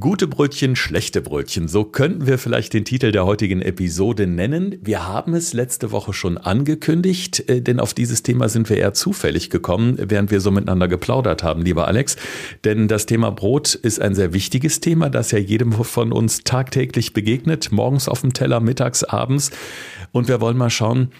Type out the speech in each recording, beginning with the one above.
Gute Brötchen, schlechte Brötchen, so könnten wir vielleicht den Titel der heutigen Episode nennen. Wir haben es letzte Woche schon angekündigt, äh, denn auf dieses Thema sind wir eher zufällig gekommen, während wir so miteinander geplaudert haben, lieber Alex. Denn das Thema Brot ist ein sehr wichtiges Thema, das ja jedem von uns tagtäglich begegnet, morgens auf dem Teller, mittags, abends. Und wir wollen mal schauen,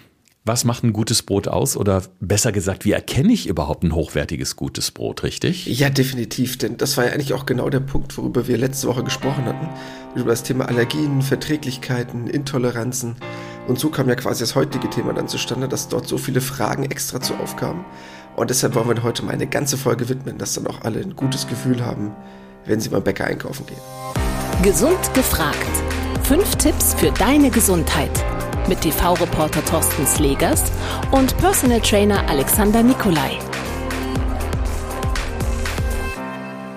was macht ein gutes Brot aus? Oder besser gesagt, wie erkenne ich überhaupt ein hochwertiges, gutes Brot, richtig? Ja, definitiv. Denn das war ja eigentlich auch genau der Punkt, worüber wir letzte Woche gesprochen hatten. Über das Thema Allergien, Verträglichkeiten, Intoleranzen. Und so kam ja quasi das heutige Thema dann zustande, dass dort so viele Fragen extra zu aufkamen. Und deshalb wollen wir heute mal eine ganze Folge widmen, dass dann auch alle ein gutes Gefühl haben, wenn sie beim Bäcker einkaufen gehen. Gesund gefragt. Fünf Tipps für deine Gesundheit mit TV-Reporter Thorsten Slegers und Personal Trainer Alexander Nikolai.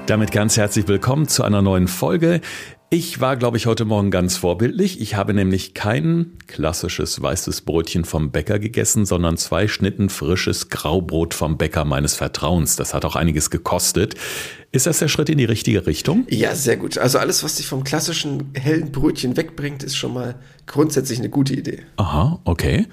Damit ganz herzlich willkommen zu einer neuen Folge. Ich war, glaube ich, heute Morgen ganz vorbildlich. Ich habe nämlich kein klassisches weißes Brötchen vom Bäcker gegessen, sondern zwei Schnitten frisches Graubrot vom Bäcker meines Vertrauens. Das hat auch einiges gekostet. Ist das der Schritt in die richtige Richtung? Ja, sehr gut. Also alles, was dich vom klassischen hellen Brötchen wegbringt, ist schon mal grundsätzlich eine gute Idee. Aha, okay.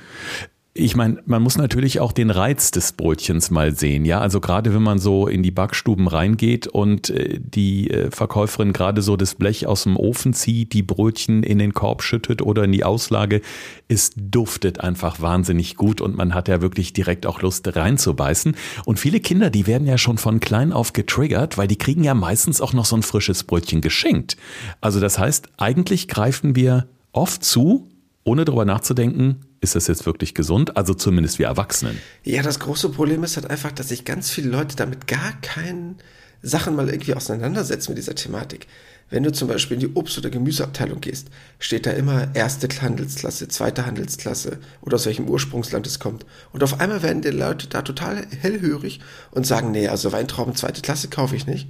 Ich meine, man muss natürlich auch den Reiz des Brötchens mal sehen, ja. Also gerade wenn man so in die Backstuben reingeht und äh, die äh, Verkäuferin gerade so das Blech aus dem Ofen zieht, die Brötchen in den Korb schüttet oder in die Auslage, es duftet einfach wahnsinnig gut und man hat ja wirklich direkt auch Lust reinzubeißen. Und viele Kinder, die werden ja schon von klein auf getriggert, weil die kriegen ja meistens auch noch so ein frisches Brötchen geschenkt. Also das heißt, eigentlich greifen wir oft zu, ohne darüber nachzudenken, ist das jetzt wirklich gesund? Also zumindest wir Erwachsenen. Ja, das große Problem ist halt einfach, dass sich ganz viele Leute damit gar keinen Sachen mal irgendwie auseinandersetzen mit dieser Thematik. Wenn du zum Beispiel in die Obst- oder Gemüseabteilung gehst, steht da immer erste Handelsklasse, zweite Handelsklasse oder aus welchem Ursprungsland es kommt. Und auf einmal werden die Leute da total hellhörig und sagen, nee, also Weintrauben zweite Klasse kaufe ich nicht.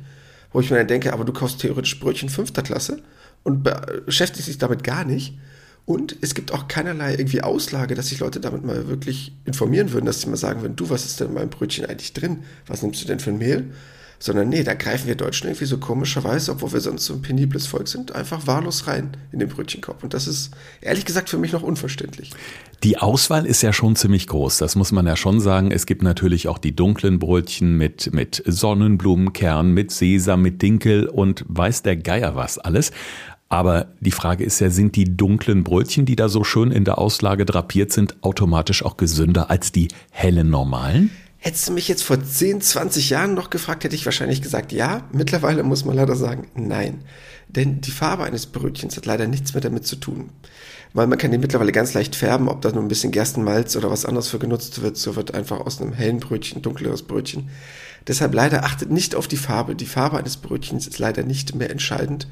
Wo ich mir dann denke, aber du kaufst theoretisch Brötchen fünfter Klasse und beschäftigst dich damit gar nicht. Und es gibt auch keinerlei irgendwie Auslage, dass sich Leute damit mal wirklich informieren würden, dass sie mal sagen würden, du, was ist denn in meinem Brötchen eigentlich drin? Was nimmst du denn für ein Mehl? Sondern nee, da greifen wir Deutschen irgendwie so komischerweise, obwohl wir sonst so ein penibles Volk sind, einfach wahllos rein in den Brötchenkorb. Und das ist ehrlich gesagt für mich noch unverständlich. Die Auswahl ist ja schon ziemlich groß, das muss man ja schon sagen. Es gibt natürlich auch die dunklen Brötchen mit, mit Sonnenblumenkern, mit Sesam, mit Dinkel und weiß der Geier was alles. Aber die Frage ist ja, sind die dunklen Brötchen, die da so schön in der Auslage drapiert sind, automatisch auch gesünder als die hellen normalen? Hättest du mich jetzt vor 10, 20 Jahren noch gefragt, hätte ich wahrscheinlich gesagt ja. Mittlerweile muss man leider sagen nein. Denn die Farbe eines Brötchens hat leider nichts mehr damit zu tun. Weil man kann die mittlerweile ganz leicht färben, ob da nur ein bisschen Gerstenmalz oder was anderes für genutzt wird. So wird einfach aus einem hellen Brötchen dunkleres Brötchen. Deshalb leider achtet nicht auf die Farbe. Die Farbe eines Brötchens ist leider nicht mehr entscheidend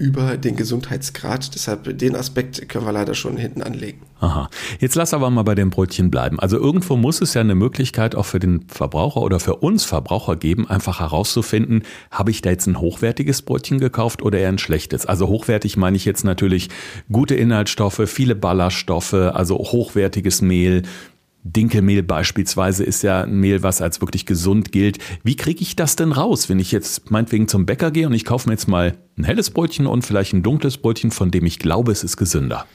über den Gesundheitsgrad. Deshalb den Aspekt können wir leider schon hinten anlegen. Aha. Jetzt lass aber mal bei dem Brötchen bleiben. Also irgendwo muss es ja eine Möglichkeit auch für den Verbraucher oder für uns Verbraucher geben, einfach herauszufinden, habe ich da jetzt ein hochwertiges Brötchen gekauft oder eher ein schlechtes? Also hochwertig meine ich jetzt natürlich gute Inhaltsstoffe, viele Ballaststoffe, also hochwertiges Mehl, Dinkelmehl beispielsweise ist ja ein Mehl, was als wirklich gesund gilt. Wie kriege ich das denn raus, wenn ich jetzt meinetwegen zum Bäcker gehe und ich kaufe mir jetzt mal ein helles Brötchen und vielleicht ein dunkles Brötchen, von dem ich glaube, es ist gesünder?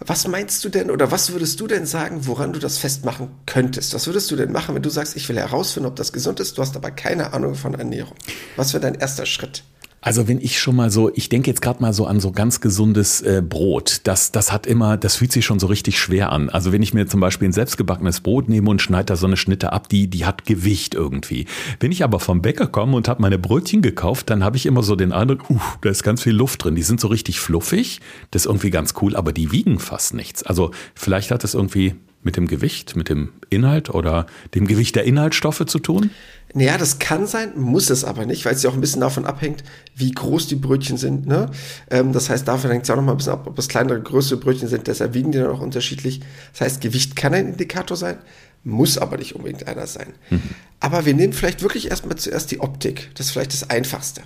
Was meinst du denn oder was würdest du denn sagen, woran du das festmachen könntest? Was würdest du denn machen, wenn du sagst, ich will herausfinden, ob das gesund ist, du hast aber keine Ahnung von Ernährung? Was wäre dein erster Schritt? Also wenn ich schon mal so, ich denke jetzt gerade mal so an so ganz gesundes äh, Brot, das, das hat immer, das fühlt sich schon so richtig schwer an. Also wenn ich mir zum Beispiel ein selbstgebackenes Brot nehme und schneide da so eine Schnitte ab, die, die hat Gewicht irgendwie. Wenn ich aber vom Bäcker komme und habe meine Brötchen gekauft, dann habe ich immer so den Eindruck, uh, da ist ganz viel Luft drin. Die sind so richtig fluffig, das ist irgendwie ganz cool, aber die wiegen fast nichts. Also vielleicht hat es irgendwie mit dem Gewicht, mit dem Inhalt oder dem Gewicht der Inhaltsstoffe zu tun? Naja, das kann sein, muss es aber nicht, weil es ja auch ein bisschen davon abhängt, wie groß die Brötchen sind. Ne? Ähm, das heißt, davon hängt es auch noch mal ein bisschen ab, ob es kleinere, größere Brötchen sind, deshalb wiegen die dann auch unterschiedlich. Das heißt, Gewicht kann ein Indikator sein, muss aber nicht unbedingt einer sein. Mhm. Aber wir nehmen vielleicht wirklich erstmal zuerst die Optik. Das ist vielleicht das Einfachste.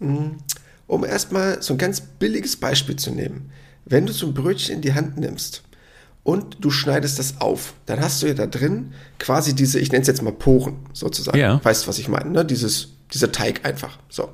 Mhm. Um erstmal so ein ganz billiges Beispiel zu nehmen. Wenn du so ein Brötchen in die Hand nimmst, und du schneidest das auf. Dann hast du ja da drin quasi diese, ich nenne es jetzt mal Poren sozusagen. Ja. Weißt du, was ich meine? Ne? Dieses, dieser Teig einfach. So.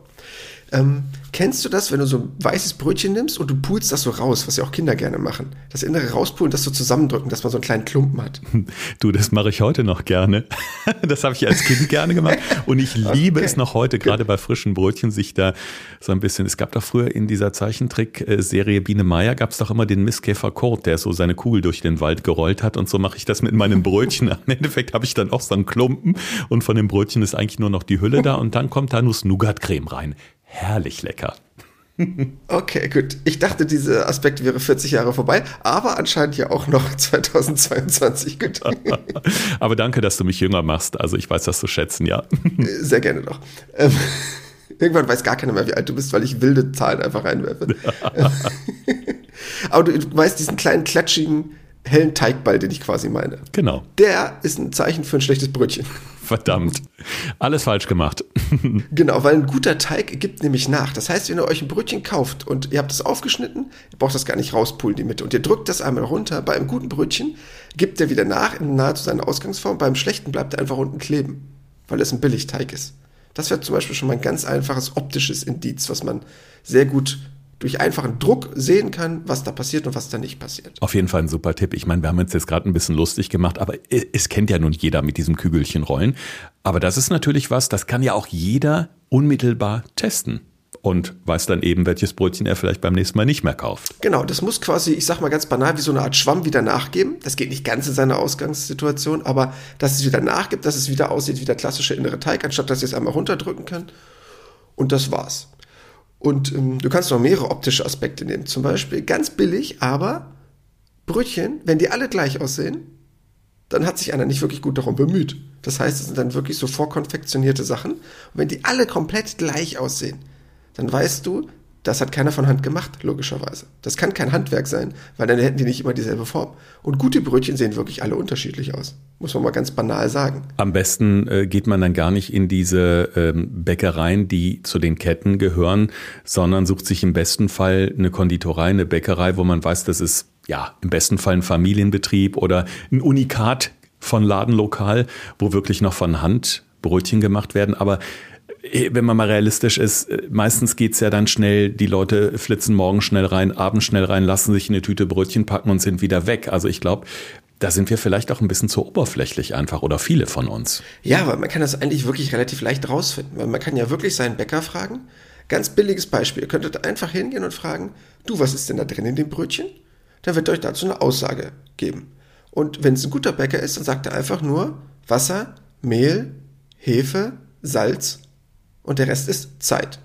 Ähm, kennst du das, wenn du so ein weißes Brötchen nimmst und du pulst das so raus, was ja auch Kinder gerne machen? Das innere rauspulen, das so zusammendrücken, dass man so einen kleinen Klumpen hat. Du, das mache ich heute noch gerne. Das habe ich als Kind gerne gemacht und ich liebe okay. es noch heute, gerade bei frischen Brötchen, sich da so ein bisschen. Es gab doch früher in dieser Zeichentrick-Serie Biene Meier gab es doch immer den Misskäfer Kurt, der so seine Kugel durch den Wald gerollt hat und so mache ich das mit meinem Brötchen. Im Endeffekt habe ich dann auch so einen Klumpen und von dem Brötchen ist eigentlich nur noch die Hülle da und dann kommt da Nuss-Nougat-Creme rein. Herrlich lecker. Okay, gut. Ich dachte, dieser Aspekt wäre 40 Jahre vorbei, aber anscheinend ja auch noch 2022. Gut. aber danke, dass du mich jünger machst. Also ich weiß das zu schätzen, ja. Sehr gerne doch. Ähm, irgendwann weiß gar keiner mehr, wie alt du bist, weil ich wilde Zahlen einfach reinwerfe. aber du, du weißt diesen kleinen klatschigen hellen Teigball, den ich quasi meine. Genau. Der ist ein Zeichen für ein schlechtes Brötchen. Verdammt. Alles falsch gemacht. genau, weil ein guter Teig gibt nämlich nach. Das heißt, wenn ihr euch ein Brötchen kauft und ihr habt es aufgeschnitten, ihr braucht das gar nicht rauspulen, die Mitte. Und ihr drückt das einmal runter. Bei einem guten Brötchen gibt er wieder nach in nahezu seiner Ausgangsform. Beim schlechten bleibt er einfach unten kleben, weil es ein Billigteig ist. Das wäre zum Beispiel schon mal ein ganz einfaches optisches Indiz, was man sehr gut durch einfachen Druck sehen kann, was da passiert und was da nicht passiert. Auf jeden Fall ein super Tipp. Ich meine, wir haben uns jetzt gerade ein bisschen lustig gemacht, aber es kennt ja nun jeder mit diesem Kügelchen rollen. Aber das ist natürlich was, das kann ja auch jeder unmittelbar testen und weiß dann eben, welches Brötchen er vielleicht beim nächsten Mal nicht mehr kauft. Genau, das muss quasi, ich sag mal ganz banal, wie so eine Art Schwamm wieder nachgeben. Das geht nicht ganz in seiner Ausgangssituation, aber dass es wieder nachgibt, dass es wieder aussieht wie der klassische innere Teig, anstatt dass ihr es einmal runterdrücken kann. Und das war's. Und ähm, du kannst noch mehrere optische Aspekte nehmen. Zum Beispiel ganz billig, aber Brötchen, wenn die alle gleich aussehen, dann hat sich einer nicht wirklich gut darum bemüht. Das heißt, es sind dann wirklich so vorkonfektionierte Sachen. Und wenn die alle komplett gleich aussehen, dann weißt du, das hat keiner von Hand gemacht, logischerweise. Das kann kein Handwerk sein, weil dann hätten die nicht immer dieselbe Form. Und gute Brötchen sehen wirklich alle unterschiedlich aus. Muss man mal ganz banal sagen. Am besten äh, geht man dann gar nicht in diese ähm, Bäckereien, die zu den Ketten gehören, sondern sucht sich im besten Fall eine Konditorei, eine Bäckerei, wo man weiß, das ist ja im besten Fall ein Familienbetrieb oder ein Unikat von Ladenlokal, wo wirklich noch von Hand Brötchen gemacht werden. Aber wenn man mal realistisch ist, äh, meistens geht's ja dann schnell, die Leute flitzen morgen schnell rein, abends schnell rein, lassen sich eine Tüte Brötchen packen und sind wieder weg. Also ich glaube, da sind wir vielleicht auch ein bisschen zu oberflächlich einfach oder viele von uns. Ja, weil man kann das eigentlich wirklich relativ leicht rausfinden, weil man kann ja wirklich seinen Bäcker fragen. Ganz billiges Beispiel. Ihr könntet einfach hingehen und fragen, du, was ist denn da drin in dem Brötchen? Dann wird euch dazu eine Aussage geben. Und wenn es ein guter Bäcker ist, dann sagt er einfach nur Wasser, Mehl, Hefe, Salz und der Rest ist Zeit.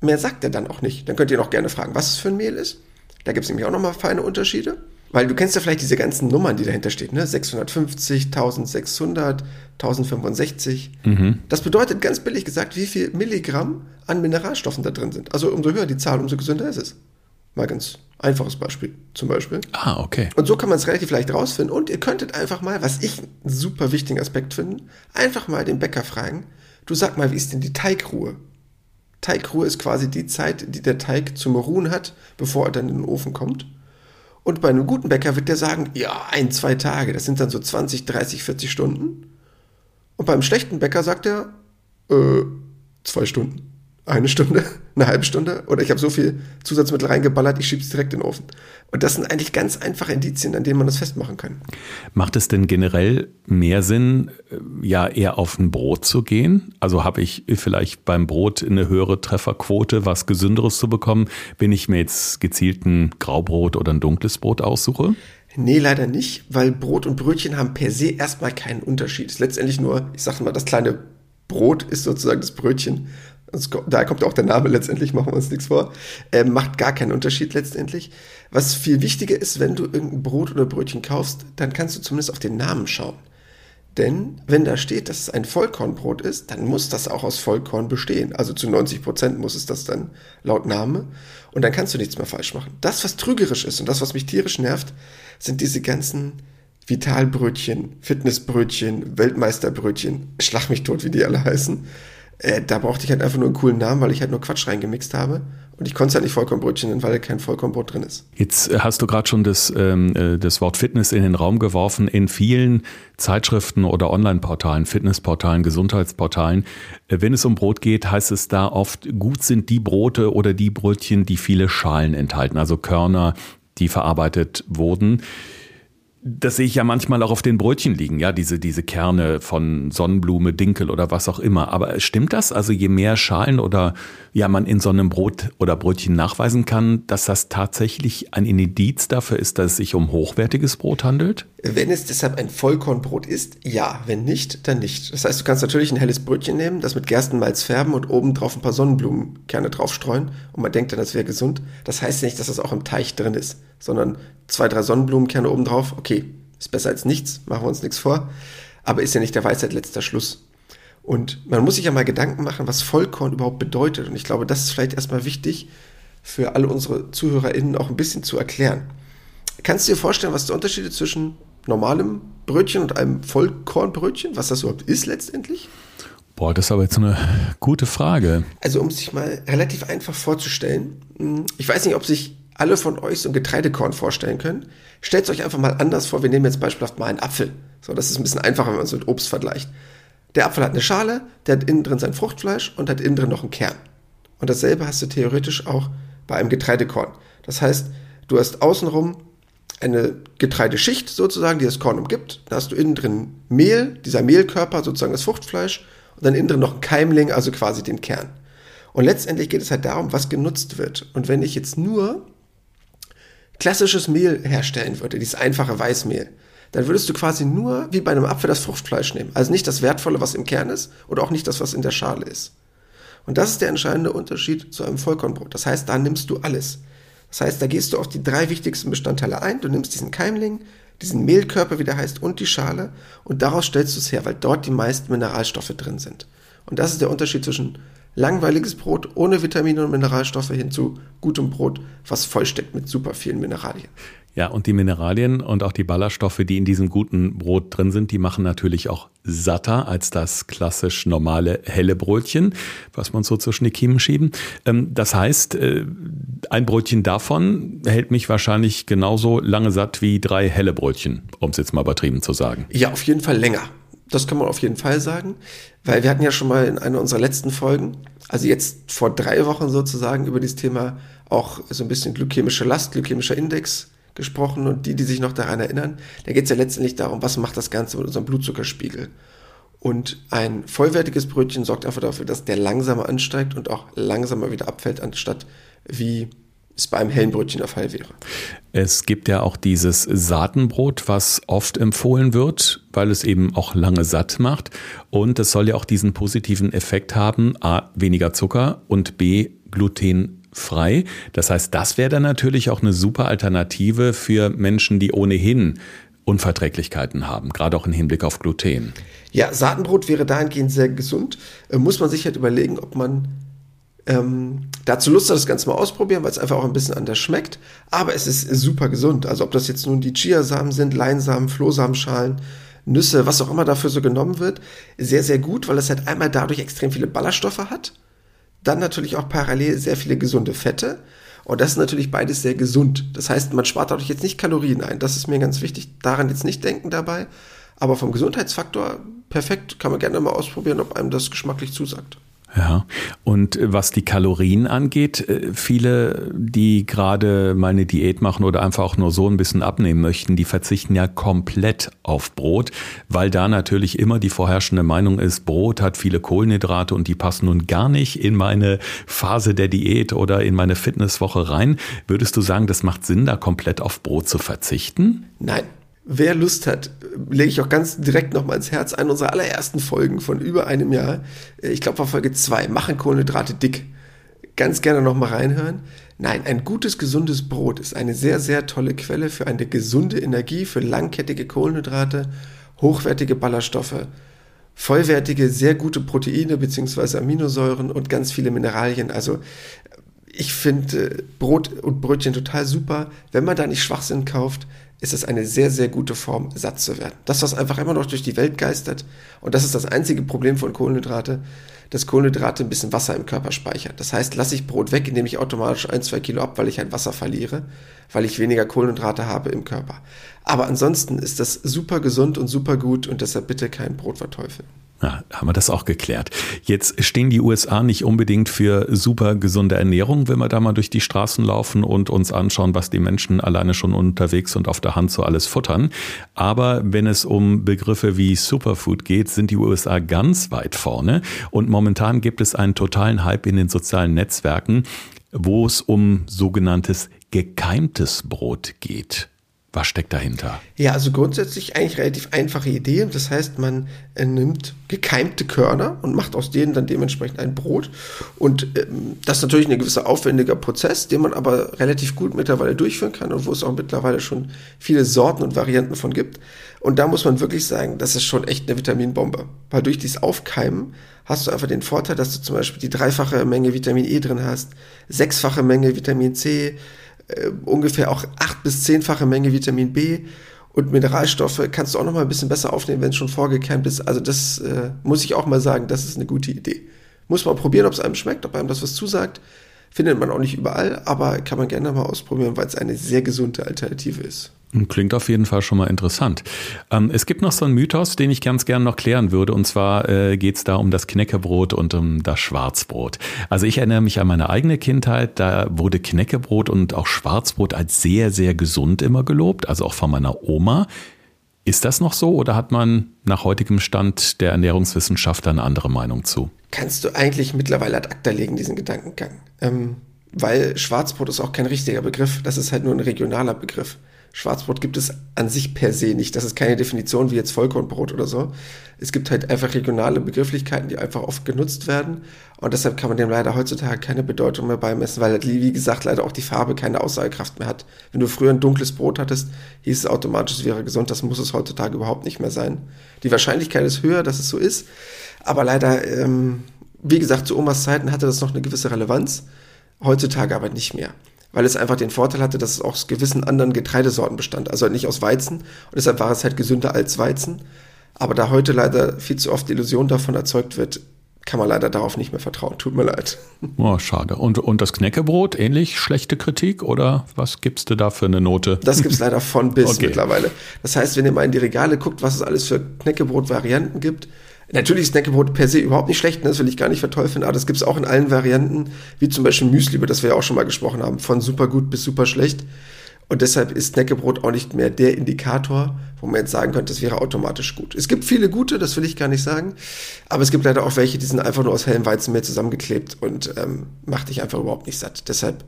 Mehr sagt er dann auch nicht. Dann könnt ihr noch gerne fragen, was es für ein Mehl ist. Da gibt es nämlich auch nochmal feine Unterschiede. Weil du kennst ja vielleicht diese ganzen Nummern, die dahinter stehen, ne? 650, 1600, 1065. Mhm. Das bedeutet ganz billig gesagt, wie viel Milligramm an Mineralstoffen da drin sind. Also umso höher die Zahl, umso gesünder ist es. Mal ganz einfaches Beispiel zum Beispiel. Ah, okay. Und so kann man es relativ leicht rausfinden. Und ihr könntet einfach mal, was ich einen super wichtigen Aspekt finde, einfach mal den Bäcker fragen, Du sag mal, wie ist denn die Teigruhe? Teigruhe ist quasi die Zeit, die der Teig zum Ruhen hat, bevor er dann in den Ofen kommt. Und bei einem guten Bäcker wird der sagen, ja, ein, zwei Tage, das sind dann so 20, 30, 40 Stunden. Und beim schlechten Bäcker sagt er, äh, zwei Stunden eine Stunde, eine halbe Stunde oder ich habe so viel Zusatzmittel reingeballert, ich schiebe es direkt in den Ofen. Und das sind eigentlich ganz einfache Indizien, an denen man das festmachen kann. Macht es denn generell mehr Sinn, äh, ja eher auf ein Brot zu gehen? Also habe ich vielleicht beim Brot eine höhere Trefferquote, was Gesünderes zu bekommen, wenn ich mir jetzt gezielt ein Graubrot oder ein dunkles Brot aussuche? Nee, leider nicht, weil Brot und Brötchen haben per se erstmal keinen Unterschied. Es ist letztendlich nur, ich sage mal, das kleine Brot ist sozusagen das Brötchen da kommt auch der Name letztendlich, machen wir uns nichts vor, äh, macht gar keinen Unterschied letztendlich. Was viel wichtiger ist, wenn du irgendein Brot oder Brötchen kaufst, dann kannst du zumindest auf den Namen schauen. Denn wenn da steht, dass es ein Vollkornbrot ist, dann muss das auch aus Vollkorn bestehen. Also zu 90 Prozent muss es das dann laut Name. Und dann kannst du nichts mehr falsch machen. Das, was trügerisch ist und das, was mich tierisch nervt, sind diese ganzen Vitalbrötchen, Fitnessbrötchen, Weltmeisterbrötchen, schlag mich tot, wie die alle heißen Äh, da brauchte ich halt einfach nur einen coolen Namen, weil ich halt nur Quatsch reingemixt habe. Und ich konnte es halt nicht Vollkornbrötchen nennen, weil kein Vollkornbrot drin ist. Jetzt äh, hast du gerade schon das, ähm, äh, das Wort Fitness in den Raum geworfen. In vielen Zeitschriften oder Online-Portalen, Fitnessportalen, Gesundheitsportalen, äh, wenn es um Brot geht, heißt es da oft, gut sind die Brote oder die Brötchen, die viele Schalen enthalten, also Körner, die verarbeitet wurden das sehe ich ja manchmal auch auf den Brötchen liegen, ja, diese, diese Kerne von Sonnenblume, Dinkel oder was auch immer. Aber stimmt das? Also je mehr Schalen oder ja, man in so einem Brot oder Brötchen nachweisen kann, dass das tatsächlich ein Indiz dafür ist, dass es sich um hochwertiges Brot handelt? Wenn es deshalb ein Vollkornbrot ist, ja. Wenn nicht, dann nicht. Das heißt, du kannst natürlich ein helles Brötchen nehmen, das mit Gerstenmalz färben und oben drauf ein paar Sonnenblumenkerne draufstreuen und man denkt dann, das wäre gesund. Das heißt ja nicht, dass das auch im Teich drin ist sondern zwei, drei Sonnenblumenkerne oben drauf. Okay, ist besser als nichts, machen wir uns nichts vor. Aber ist ja nicht der Weisheit letzter Schluss. Und man muss sich ja mal Gedanken machen, was Vollkorn überhaupt bedeutet. Und ich glaube, das ist vielleicht erstmal wichtig für alle unsere ZuhörerInnen auch ein bisschen zu erklären. Kannst du dir vorstellen, was der Unterschied ist zwischen normalem Brötchen und einem Vollkornbrötchen? Was das überhaupt ist letztendlich? Boah, das ist aber jetzt eine gute Frage. Also, um sich mal relativ einfach vorzustellen, hm, ich weiß nicht, ob sich alle von euch so ein Getreidekorn vorstellen können. Stellt euch einfach mal anders vor. Wir nehmen jetzt beispielhaft mal einen Apfel. So, das ist ein bisschen einfacher, wenn man es mit Obst vergleicht. Der Apfel hat eine Schale, der hat innen drin sein Fruchtfleisch und hat innen drin noch einen Kern. Und dasselbe hast du theoretisch auch bei einem Getreidekorn. Das heißt, du hast außenrum eine Getreideschicht sozusagen, die das Korn umgibt. Da hast du innen drin Mehl, dieser Mehlkörper, sozusagen das Fruchtfleisch, und dann innen drin noch ein Keimling, also quasi den Kern. Und letztendlich geht es halt darum, was genutzt wird. Und wenn ich jetzt nur klassisches Mehl herstellen würde, dieses einfache Weißmehl, dann würdest du quasi nur wie bei einem Apfel das Fruchtfleisch nehmen. Also nicht das Wertvolle, was im Kern ist, oder auch nicht das, was in der Schale ist. Und das ist der entscheidende Unterschied zu einem Vollkornbrot. Das heißt, da nimmst du alles. Das heißt, da gehst du auf die drei wichtigsten Bestandteile ein. Du nimmst diesen Keimling, diesen Mehlkörper, wie der heißt, und die Schale. Und daraus stellst du es her, weil dort die meisten Mineralstoffe drin sind. Und das ist der Unterschied zwischen langweiliges Brot ohne Vitamine und Mineralstoffe hin zu gutem Brot, was vollsteckt mit super vielen Mineralien. Ja, und die Mineralien und auch die Ballaststoffe, die in diesem guten Brot drin sind, die machen natürlich auch satter als das klassisch normale helle Brötchen, was man so zwischen die Kiemen schieben. Ähm, das heißt, äh, ein Brötchen davon hält mich wahrscheinlich genauso lange satt wie drei helle Brötchen, um es jetzt mal übertrieben zu sagen. Ja, auf jeden Fall länger. Das kann man auf jeden Fall sagen, weil wir hatten ja schon mal in einer unserer letzten Folgen, also jetzt vor drei Wochen sozusagen, über dieses Thema auch so ein bisschen glykämische Last, glykämischer Index gesprochen und die, die sich noch daran erinnern, da geht es ja letztendlich darum, was macht das Ganze mit unserem Blutzuckerspiegel. Und ein vollwertiges Brötchen sorgt einfach dafür, dass der langsamer ansteigt und auch langsamer wieder abfällt, anstatt wie es beim hellen Brötchen der Fall wäre. Es gibt ja auch dieses Saatenbrot, was oft empfohlen wird, weil es eben auch lange satt macht. Und es soll ja auch diesen positiven Effekt haben, a, weniger Zucker und b, glutenfrei. Das heißt, das wäre dann natürlich auch eine super Alternative für Menschen, die ohnehin Unverträglichkeiten haben, gerade auch im Hinblick auf Gluten. Ja, Saatenbrot wäre dahingehend sehr gesund. Äh, muss man sich halt überlegen, ob man ähm, dazu Lust hat, das Ganze mal ausprobieren, weil es einfach auch ein bisschen anders schmeckt. Aber es ist super gesund. Also ob das jetzt nun die Chiasamen sind, Leinsamen, Flohsamenschalen, Nüsse, was auch immer dafür so genommen wird, sehr, sehr gut, weil es halt einmal dadurch extrem viele Ballaststoffe hat. Dann natürlich auch parallel sehr viele gesunde Fette. Und das ist natürlich beides sehr gesund. Das heißt, man spart dadurch jetzt nicht Kalorien ein. Das ist mir ganz wichtig. Daran jetzt nicht denken dabei. Aber vom Gesundheitsfaktor perfekt. Kann man gerne mal ausprobieren, ob einem das geschmacklich zusagt. Ja, und was die Kalorien angeht, äh, viele, die gerade meine Diät machen oder einfach auch nur so ein bisschen abnehmen möchten, die verzichten ja komplett auf Brot, weil da natürlich immer die vorherrschende Meinung ist, Brot hat viele Kohlenhydrate und die passen nun gar nicht in meine Phase der Diät oder in meine Fitnesswoche rein. Würdest du sagen, das macht Sinn, da komplett auf Brot zu verzichten? Nein, Wer Lust hat, lege ich auch ganz direkt nochmal ins Herz. Eine unserer allerersten Folgen von über einem Jahr, ich glaube war Folge 2, machen Kohlenhydrate dick. Ganz gerne nochmal reinhören. Nein, ein gutes, gesundes Brot ist eine sehr, sehr tolle Quelle für eine gesunde Energie, für langkettige Kohlenhydrate, hochwertige Ballaststoffe, vollwertige, sehr gute Proteine bzw. Aminosäuren und ganz viele Mineralien. Also ich finde äh, Brot und Brötchen total super. Wenn man da nicht Schwachsinn kauft, ist es eine sehr, sehr gute Form, satt zu werden. Das, was einfach immer noch durch die Welt geistert, und das ist das einzige Problem von Kohlenhydrate, dass Kohlenhydrate ein bisschen Wasser im Körper speichern. Das heißt, lasse ich Brot weg, nehme ich automatisch ein, zwei Kilo ab, weil ich halt Wasser verliere, weil ich weniger Kohlenhydrate habe im Körper. Aber ansonsten ist das super gesund und super gut und deshalb bitte kein Brot verteufeln. Ja, haben wir das auch geklärt. Jetzt stehen die USA nicht unbedingt für super gesunde Ernährung, wenn wir da mal durch die Straßen laufen und uns anschauen, was die Menschen alleine schon unterwegs und auf der Hand so alles futtern. Aber wenn es um Begriffe wie Superfood geht, sind die USA ganz weit vorne. Und momentan gibt es einen totalen Hype in den sozialen Netzwerken, wo es um sogenanntes gekeimtes Brot geht. Was steckt dahinter? Ja, also grundsätzlich eigentlich relativ einfache Idee. Das heißt, man äh, nimmt gekeimte Körner und macht aus denen dann dementsprechend ein Brot. Und ähm, das ist natürlich ein gewisser aufwendiger Prozess, den man aber relativ gut mittlerweile durchführen kann und wo es auch mittlerweile schon viele Sorten und Varianten von gibt. Und da muss man wirklich sagen, das ist schon echt eine Vitaminbombe. Weil durch dieses Aufkeimen hast du einfach den Vorteil, dass du zum Beispiel die dreifache Menge Vitamin E drin hast, sechsfache Menge Vitamin C, äh, ungefähr auch acht bis zehnfache Menge Vitamin B und Mineralstoffe kannst du auch noch mal ein bisschen besser aufnehmen, wenn es schon vorgekeimt ist. Also das äh, muss ich auch mal sagen, das ist eine gute Idee. Muss man probieren, ob es einem schmeckt, ob einem das was zusagt. Findet man auch nicht überall, aber kann man gerne mal ausprobieren, weil es eine sehr gesunde Alternative ist. Klingt auf jeden Fall schon mal interessant. Ähm, es gibt noch so einen Mythos, den ich ganz gern noch klären würde. Und zwar äh, geht es da um das Knäckebrot und um das Schwarzbrot. Also ich erinnere mich an meine eigene Kindheit. Da wurde Knäckebrot und auch Schwarzbrot als sehr, sehr gesund immer gelobt. Also auch von meiner Oma. Ist das noch so oder hat man nach heutigem Stand der Ernährungswissenschaftler eine andere Meinung zu? Kannst du eigentlich mittlerweile ad acta legen, diesen Gedankengang. Ähm, weil Schwarzbrot ist auch kein richtiger Begriff. Das ist halt nur ein regionaler Begriff. Schwarzbrot gibt es an sich per se nicht. Das ist keine Definition wie jetzt Vollkornbrot oder so. Es gibt halt einfach regionale Begrifflichkeiten, die einfach oft genutzt werden. Und deshalb kann man dem leider heutzutage keine Bedeutung mehr beimessen, weil, wie gesagt, leider auch die Farbe keine Aussagekraft mehr hat. Wenn du früher ein dunkles Brot hattest, hieß es automatisch, es wäre gesund. Das muss es heutzutage überhaupt nicht mehr sein. Die Wahrscheinlichkeit ist höher, dass es so ist. Aber leider, ähm, wie gesagt, zu Omas Zeiten hatte das noch eine gewisse Relevanz. Heutzutage aber nicht mehr weil es einfach den Vorteil hatte, dass es aus gewissen anderen Getreidesorten bestand, also nicht aus Weizen. Und deshalb war es halt gesünder als Weizen. Aber da heute leider viel zu oft die Illusion davon erzeugt wird, kann man leider darauf nicht mehr vertrauen. Tut mir leid. Oh, schade. Und, und das Knäckebrot, ähnlich schlechte Kritik oder was gibst du da für eine Note? Das gibt's leider von bis okay. mittlerweile. Das heißt, wenn ihr mal in die Regale guckt, was es alles für Knäckebrot-Varianten gibt, Natürlich ist Snackebrot per se überhaupt nicht schlecht, ne? das will ich gar nicht verteufeln, aber das gibt es auch in allen Varianten, wie zum Beispiel Müsli, über das wir ja auch schon mal gesprochen haben, von super gut bis super schlecht. Und deshalb ist Snackebrot auch nicht mehr der Indikator, wo man jetzt sagen könnte, das wäre automatisch gut. Es gibt viele gute, das will ich gar nicht sagen, aber es gibt leider auch welche, die sind einfach nur aus hellem Weizenmehl zusammengeklebt und ähm, macht dich einfach überhaupt nicht satt. Deshalb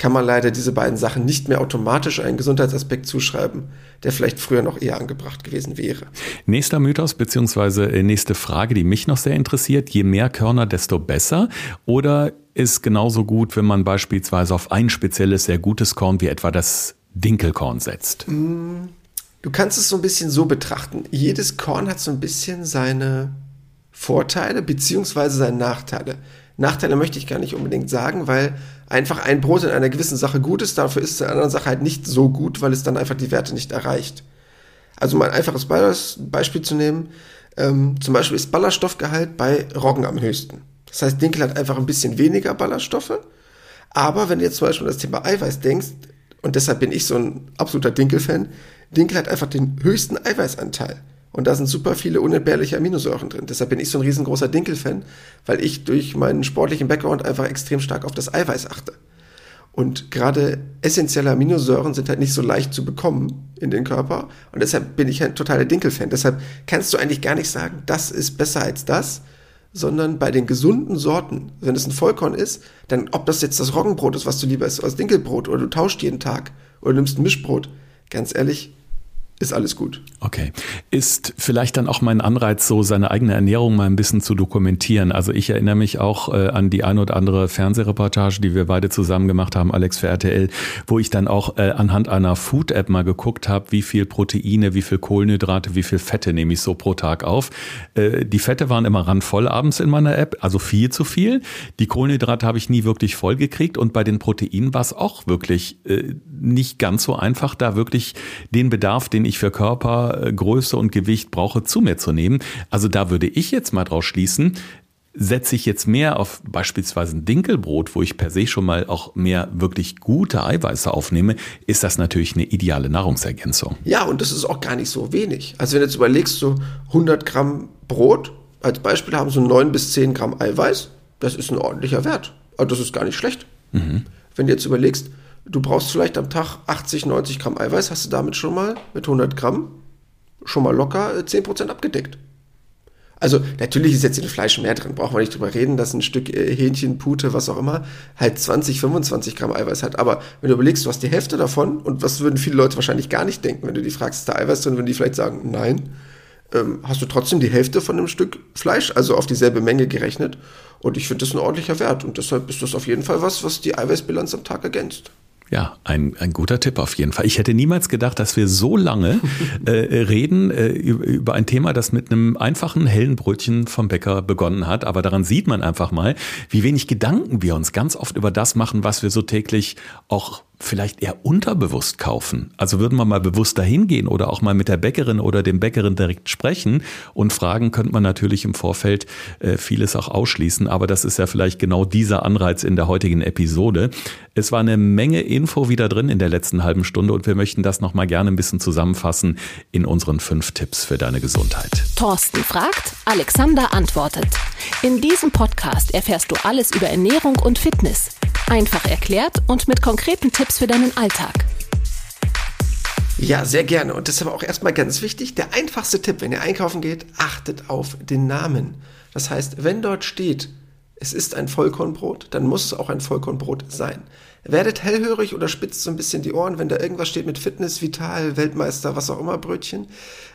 kann man leider diese beiden Sachen nicht mehr automatisch einen Gesundheitsaspekt zuschreiben, der vielleicht früher noch eher angebracht gewesen wäre. Nächster Mythos beziehungsweise äh, nächste Frage, die mich noch sehr interessiert. Je mehr Körner, desto besser? Oder ist genauso gut, wenn man beispielsweise auf ein spezielles, sehr gutes Korn wie etwa das Dinkelkorn setzt? Mm, du kannst es so ein bisschen so betrachten. Jedes Korn hat so ein bisschen seine Vorteile beziehungsweise seine Nachteile. Nachteile möchte ich gar nicht unbedingt sagen, weil einfach ein Brot in einer gewissen Sache gut ist, dafür ist es in einer anderen Sache halt nicht so gut, weil es dann einfach die Werte nicht erreicht. Also mal ein einfaches Beispiel zu nehmen, ähm, zum Beispiel ist Ballaststoffgehalt bei Roggen am höchsten. Das heißt, Dinkel hat einfach ein bisschen weniger Ballaststoffe, aber wenn du jetzt zum Beispiel an das Thema Eiweiß denkst, und deshalb bin ich so ein absoluter Dinkel-Fan, Dinkel hat einfach den höchsten Eiweißanteil. Und da sind super viele unentbehrliche Aminosäuren drin. Deshalb bin ich so ein riesengroßer Dinkel-Fan, weil ich durch meinen sportlichen Background einfach extrem stark auf das Eiweiß achte. Und gerade essentielle Aminosäuren sind halt nicht so leicht zu bekommen in den Körper. Und deshalb bin ich ein totaler Dinkel-Fan. Deshalb kannst du eigentlich gar nicht sagen, das ist besser als das, sondern bei den gesunden Sorten, wenn es ein Vollkorn ist, dann ob das jetzt das Roggenbrot ist, was du lieber isst, als Dinkelbrot, oder du tauscht jeden Tag, oder nimmst ein Mischbrot, ganz ehrlich, ist alles gut. Okay. Ist vielleicht dann auch mein Anreiz, so seine eigene Ernährung mal ein bisschen zu dokumentieren? Also ich erinnere mich auch äh, an die ein oder andere Fernsehreportage, die wir beide zusammen gemacht haben, Alex für RTL, wo ich dann auch äh, anhand einer Food-App mal geguckt habe, wie viel Proteine, wie viel Kohlenhydrate, wie viel Fette nehme ich so pro Tag auf. Äh, die Fette waren immer randvoll abends in meiner App, also viel zu viel. Die Kohlenhydrate habe ich nie wirklich voll gekriegt und bei den Proteinen war es auch wirklich äh, nicht ganz so einfach, da wirklich den Bedarf, den ich ich für Körpergröße und Gewicht brauche, zu mir zu nehmen. Also da würde ich jetzt mal draus schließen, Setze ich jetzt mehr auf beispielsweise ein Dinkelbrot, wo ich per se schon mal auch mehr wirklich gute Eiweiße aufnehme, ist das natürlich eine ideale Nahrungsergänzung. Ja, und das ist auch gar nicht so wenig. Also wenn du jetzt überlegst, so 100 Gramm Brot als Beispiel haben so 9 bis 10 Gramm Eiweiß, das ist ein ordentlicher Wert. Also das ist gar nicht schlecht. Mhm. Wenn du jetzt überlegst, du brauchst vielleicht am Tag 80, 90 Gramm Eiweiß, hast du damit schon mal mit 100 Gramm schon mal locker 10% äh, abgedeckt. Also natürlich ist jetzt in Fleisch mehr drin, brauchen wir nicht drüber reden, dass ein Stück äh, Hähnchen, Pute, was auch immer, halt 20, 25 Gramm Eiweiß hat. Aber wenn du überlegst, du hast die Hälfte davon und was würden viele Leute wahrscheinlich gar nicht denken, wenn du die fragst, ist da Eiweiß drin, würden die vielleicht sagen, nein, ähm, hast du trotzdem die Hälfte von einem Stück Fleisch, also auf dieselbe Menge gerechnet. Und ich finde das ein ordentlicher Wert und deshalb ist das auf jeden Fall was, was die Eiweißbilanz am Tag ergänzt. Ja, ein, ein guter Tipp auf jeden Fall. Ich hätte niemals gedacht, dass wir so lange äh, reden äh, über ein Thema, das mit einem einfachen hellen Brötchen vom Bäcker begonnen hat. Aber daran sieht man einfach mal, wie wenig Gedanken wir uns ganz oft über das machen, was wir so täglich auch vielleicht eher unterbewusst kaufen. Also würden wir mal bewusst dahin gehen oder auch mal mit der Bäckerin oder dem Bäckerin direkt sprechen und fragen, könnte man natürlich im Vorfeld äh, vieles auch ausschließen. Aber das ist ja vielleicht genau dieser Anreiz in der heutigen Episode. Es war eine Menge Info wieder drin in der letzten halben Stunde und wir möchten das nochmal gerne ein bisschen zusammenfassen in unseren fünf Tipps für deine Gesundheit. Thorsten fragt, Alexander antwortet. In diesem Podcast erfährst du alles über Ernährung und Fitness. Einfach erklärt und mit konkreten Tipps für deinen Alltag. Ja, sehr gerne. Und das ist aber auch erstmal ganz wichtig. Der einfachste Tipp, wenn ihr einkaufen geht, achtet auf den Namen. Das heißt, wenn dort steht, es ist ein Vollkornbrot, dann muss es auch ein Vollkornbrot sein. Werdet hellhörig oder spitzt so ein bisschen die Ohren, wenn da irgendwas steht mit Fitness, Vital, Weltmeister, was auch immer Brötchen.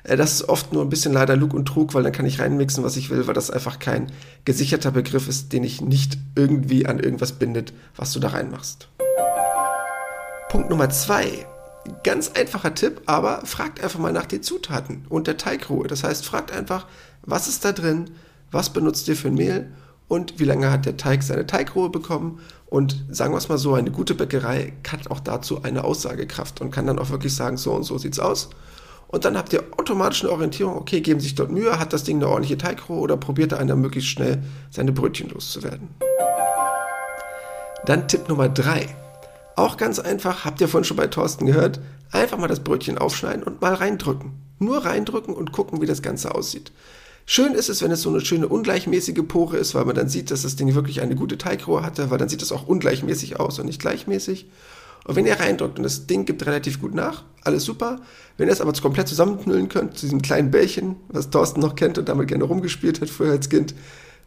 Äh, das ist oft nur ein bisschen leider Lug und Trug, weil dann kann ich reinmixen, was ich will, weil das einfach kein gesicherter Begriff ist, den ich nicht irgendwie an irgendwas bindet, was du da reinmachst. Punkt Nummer zwei. Ganz einfacher Tipp, aber fragt einfach mal nach den Zutaten und der Teigruhe. Das heißt, fragt einfach, was ist da drin, was benutzt ihr für ein Mehl und wie lange hat der Teig seine Teigruhe bekommen. Und sagen wir es mal so, eine gute Bäckerei hat auch dazu eine Aussagekraft und kann dann auch wirklich sagen, so und so sieht's aus. Und dann habt ihr automatisch eine Orientierung, okay, geben sich dort Mühe, hat das Ding eine ordentliche Teigruhe oder probiert einer möglichst schnell seine Brötchen loszuwerden. Dann Tipp Nummer drei. Auch ganz einfach, habt ihr vorhin schon bei Thorsten gehört, einfach mal das Brötchen aufschneiden und mal reindrücken. Nur reindrücken und gucken, wie das Ganze aussieht. Schön ist es, wenn es so eine schöne ungleichmäßige Pore ist, weil man dann sieht, dass das Ding wirklich eine gute Teigrohr hatte, weil dann sieht es auch ungleichmäßig aus und nicht gleichmäßig. Und wenn ihr reindrückt und das Ding gibt relativ gut nach, alles super. Wenn ihr es aber komplett zusammenknüllen könnt, zu diesem kleinen Bällchen, was Thorsten noch kennt und damit gerne rumgespielt hat früher als Kind,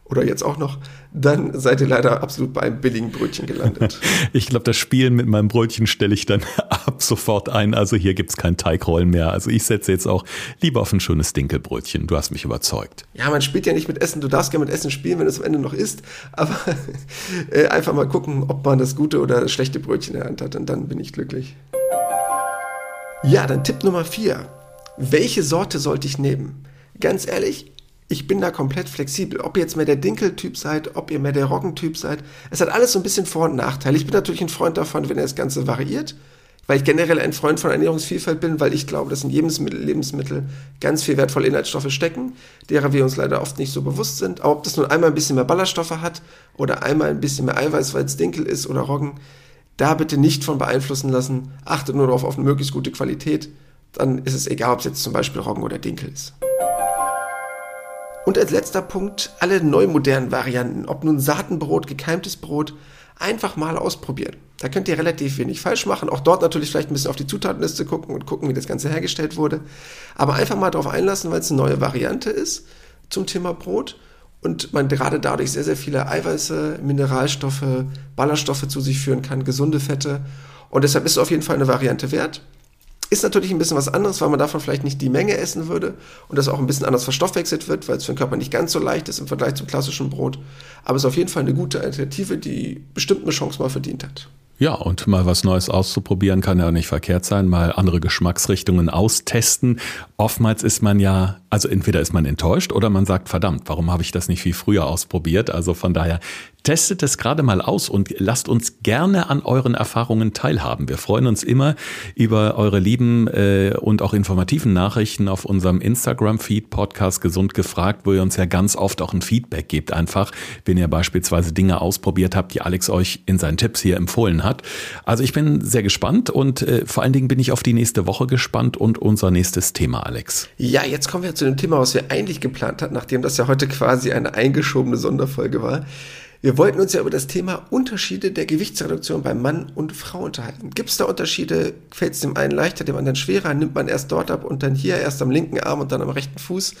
oder jetzt auch noch, dann seid ihr leider absolut bei einem billigen Brötchen gelandet. ich glaube, das Spielen mit meinem Brötchen stelle ich dann ab sofort ein. Also hier gibt es kein Teigrollen mehr. Also ich setze jetzt auch lieber auf ein schönes Dinkelbrötchen. Du hast mich überzeugt. Ja, man spielt ja nicht mit Essen. Du darfst gerne mit Essen spielen, wenn es am Ende noch ist. Aber äh, einfach mal gucken, ob man das gute oder das schlechte Brötchen in der Hand hat. Und dann bin ich glücklich. Ja, dann Tipp Nummer vier. Welche Sorte sollte ich nehmen? Ganz ehrlich, ich bin da komplett flexibel. Ob ihr jetzt mehr der Dinkeltyp seid, ob ihr mehr der Roggentyp seid. Es hat alles so ein bisschen Vor- und Nachteile. Ich bin natürlich ein Freund davon, wenn ihr das Ganze variiert, weil ich generell ein Freund von Ernährungsvielfalt bin, weil ich glaube, dass in jedem Lebensmittel ganz viel wertvolle Inhaltsstoffe stecken, derer wir uns leider oft nicht so bewusst sind. Aber ob das nun einmal ein bisschen mehr Ballaststoffe hat oder einmal ein bisschen mehr Eiweiß, weil es Dinkel ist oder Roggen, da bitte nicht von beeinflussen lassen. Achtet nur darauf auf eine möglichst gute Qualität. Dann ist es egal, ob es jetzt zum Beispiel Roggen oder Dinkel ist. Und als letzter Punkt, alle neu modernen Varianten, ob nun Saatenbrot, gekeimtes Brot, einfach mal ausprobieren. Da könnt ihr relativ wenig falsch machen. Auch dort natürlich vielleicht ein bisschen auf die Zutatenliste gucken und gucken, wie das Ganze hergestellt wurde. Aber einfach mal darauf einlassen, weil es eine neue Variante ist zum Thema Brot und man gerade dadurch sehr, sehr viele Eiweiße, Mineralstoffe, Ballaststoffe zu sich führen kann, gesunde Fette. Und deshalb ist es auf jeden Fall eine Variante wert. Ist natürlich ein bisschen was anderes, weil man davon vielleicht nicht die Menge essen würde und das auch ein bisschen anders verstoffwechselt wird, weil es für den Körper nicht ganz so leicht ist im Vergleich zum klassischen Brot. Aber es ist auf jeden Fall eine gute Alternative, die bestimmt eine Chance mal verdient hat. Ja, und mal was Neues auszuprobieren kann ja nicht verkehrt sein, mal andere Geschmacksrichtungen austesten. Oftmals ist man ja, also entweder ist man enttäuscht oder man sagt, verdammt, warum habe ich das nicht viel früher ausprobiert? Also von daher Testet es gerade mal aus und lasst uns gerne an euren Erfahrungen teilhaben. Wir freuen uns immer über eure lieben äh, und auch informativen Nachrichten auf unserem Instagram-Feed Podcast Gesund gefragt, wo ihr uns ja ganz oft auch ein Feedback gebt. Einfach, wenn ihr beispielsweise Dinge ausprobiert habt, die Alex euch in seinen Tipps hier empfohlen hat. Also ich bin sehr gespannt und äh, vor allen Dingen bin ich auf die nächste Woche gespannt und unser nächstes Thema, Alex. Ja, jetzt kommen wir zu dem Thema, was wir eigentlich geplant hatten, nachdem das ja heute quasi eine eingeschobene Sonderfolge war. Wir wollten uns ja über das Thema Unterschiede der Gewichtsreduktion bei Mann und Frau unterhalten. Gibt es da Unterschiede? Fällt es dem einen leichter, dem anderen schwerer? Nimmt man erst dort ab und dann hier erst am linken Arm und dann am rechten Fuß?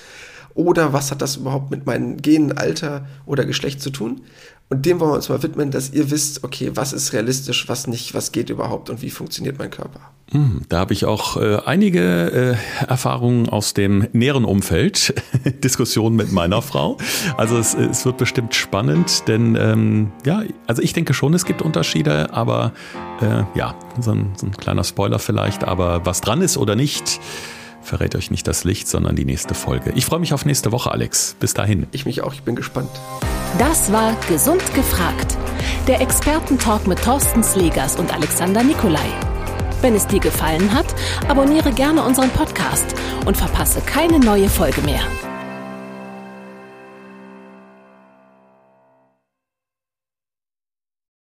Oder was hat das überhaupt mit meinem Genen, Alter oder Geschlecht zu tun? Und dem wollen wir uns mal widmen, dass ihr wisst, okay, was ist realistisch, was nicht, was geht überhaupt und wie funktioniert mein Körper. Hm, da habe ich auch äh, einige äh, Erfahrungen aus dem näheren Umfeld, Diskussionen mit meiner Frau. Also es, es wird bestimmt spannend, denn ähm, ja, also ich denke schon, es gibt Unterschiede, aber äh, ja, so ein, so ein kleiner Spoiler vielleicht, aber was dran ist oder nicht, verrät euch nicht das Licht, sondern die nächste Folge. Ich freue mich auf nächste Woche, Alex. Bis dahin. Ich mich auch, ich bin gespannt. Das war Gesund gefragt. Der Expertentalk mit Thorsten Slegers und Alexander Nikolai. Wenn es dir gefallen hat, abonniere gerne unseren Podcast und verpasse keine neue Folge mehr.